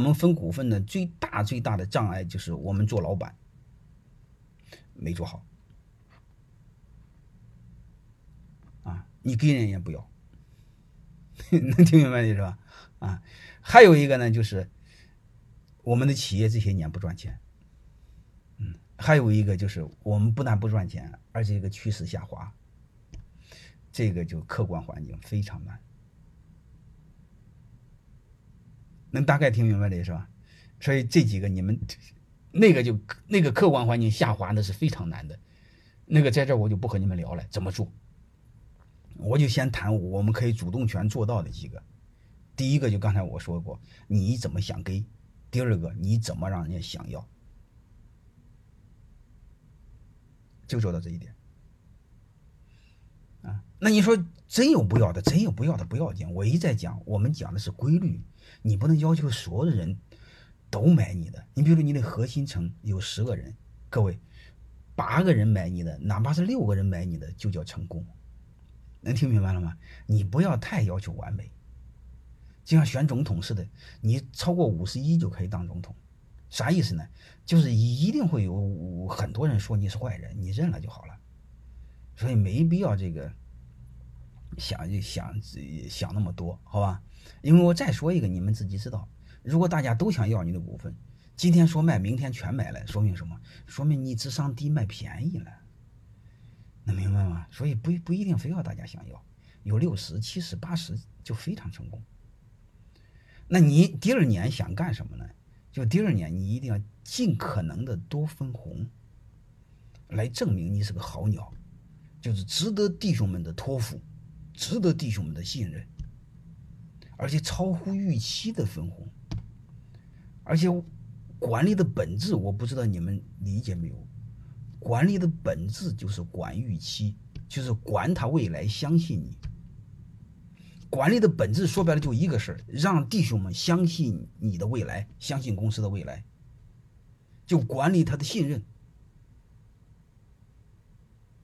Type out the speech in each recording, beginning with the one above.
我们分股份的最大最大的障碍就是我们做老板没做好啊！你给人也不要，能听明白的是吧？啊，还有一个呢，就是我们的企业这些年不赚钱，嗯，还有一个就是我们不但不赚钱，而且这个趋势下滑，这个就客观环境非常难。能大概听明白的是吧？所以这几个你们那个就那个客观环境下滑那是非常难的，那个在这我就不和你们聊了，怎么做？我就先谈我们可以主动权做到的几个。第一个就刚才我说过，你怎么想给；第二个你怎么让人家想要，就做到这一点。啊，那你说真有不要的，真有不要的不要紧。我一再讲，我们讲的是规律。你不能要求所有的人都买你的。你比如说，你的核心层有十个人，各位，八个人买你的，哪怕是六个人买你的，就叫成功。能听明白了吗？你不要太要求完美，就像选总统似的，你超过五十一就可以当总统。啥意思呢？就是一定会有很多人说你是坏人，你认了就好了。所以没必要这个想就想想那么多，好吧？因为我再说一个，你们自己知道。如果大家都想要你的股份，今天说卖，明天全买了，说明什么？说明你智商低，卖便宜了。能明白吗？所以不不一定非要大家想要，有六十、七十、八十就非常成功。那你第二年想干什么呢？就第二年你一定要尽可能的多分红，来证明你是个好鸟，就是值得弟兄们的托付，值得弟兄们的信任。而且超乎预期的分红，而且管理的本质我不知道你们理解没有？管理的本质就是管预期，就是管他未来相信你。管理的本质说白了就一个事儿，让弟兄们相信你的未来，相信公司的未来，就管理他的信任。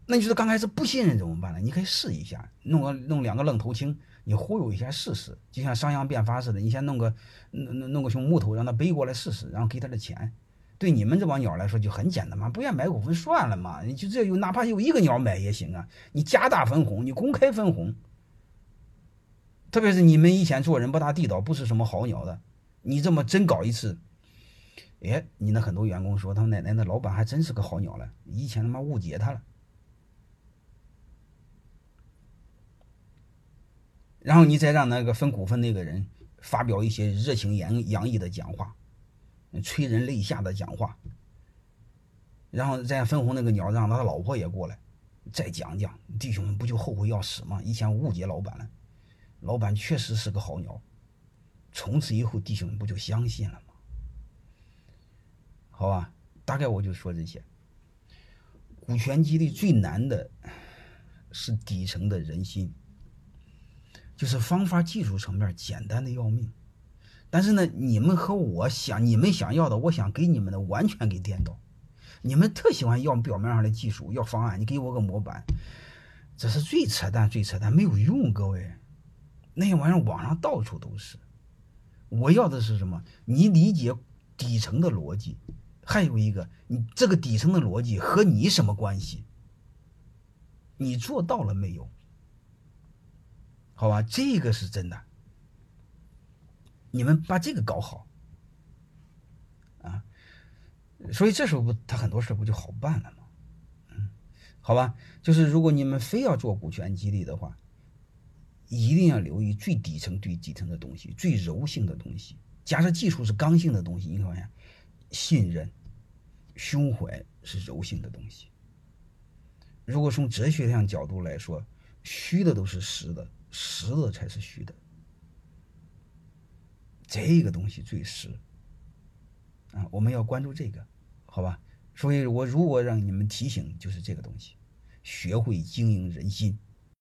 那你说刚开始不信任怎么办呢？你可以试一下，弄个弄两个愣头青。你忽悠一下试试，就像商鞅变法似的，你先弄个弄弄弄个熊木头，让他背过来试试，然后给他的钱。对你们这帮鸟来说就很简单嘛，不愿买股份算了嘛，你就这有哪怕有一个鸟买也行啊。你加大分红，你公开分红。特别是你们以前做人不大地道，不是什么好鸟的，你这么真搞一次，哎，你那很多员工说他奶奶那老板还真是个好鸟了，以前他妈误解他了。然后你再让那个分股份那个人发表一些热情洋洋溢的讲话，催人泪下的讲话，然后再分红那个鸟让他老婆也过来，再讲讲，弟兄们不就后悔要死吗？以前误解老板了，老板确实是个好鸟，从此以后弟兄们不就相信了吗？好吧，大概我就说这些。股权激励最难的是底层的人心。就是方法技术层面简单的要命，但是呢，你们和我想你们想要的，我想给你们的完全给颠倒。你们特喜欢要表面上的技术，要方案，你给我个模板，这是最扯淡、最扯淡，没有用。各位，那些玩意儿网上到处都是。我要的是什么？你理解底层的逻辑，还有一个，你这个底层的逻辑和你什么关系？你做到了没有？好吧，这个是真的。你们把这个搞好啊，所以这时候不，他很多事不就好办了吗？嗯，好吧，就是如果你们非要做股权激励的话，一定要留意最底层、最底层的东西，最柔性的东西。假设技术是刚性的东西，你看没？信任、胸怀是柔性的东西。如果从哲学上角度来说，虚的都是实的。实的才是虚的，这个东西最实啊！我们要关注这个，好吧？所以我如果让你们提醒，就是这个东西，学会经营人心。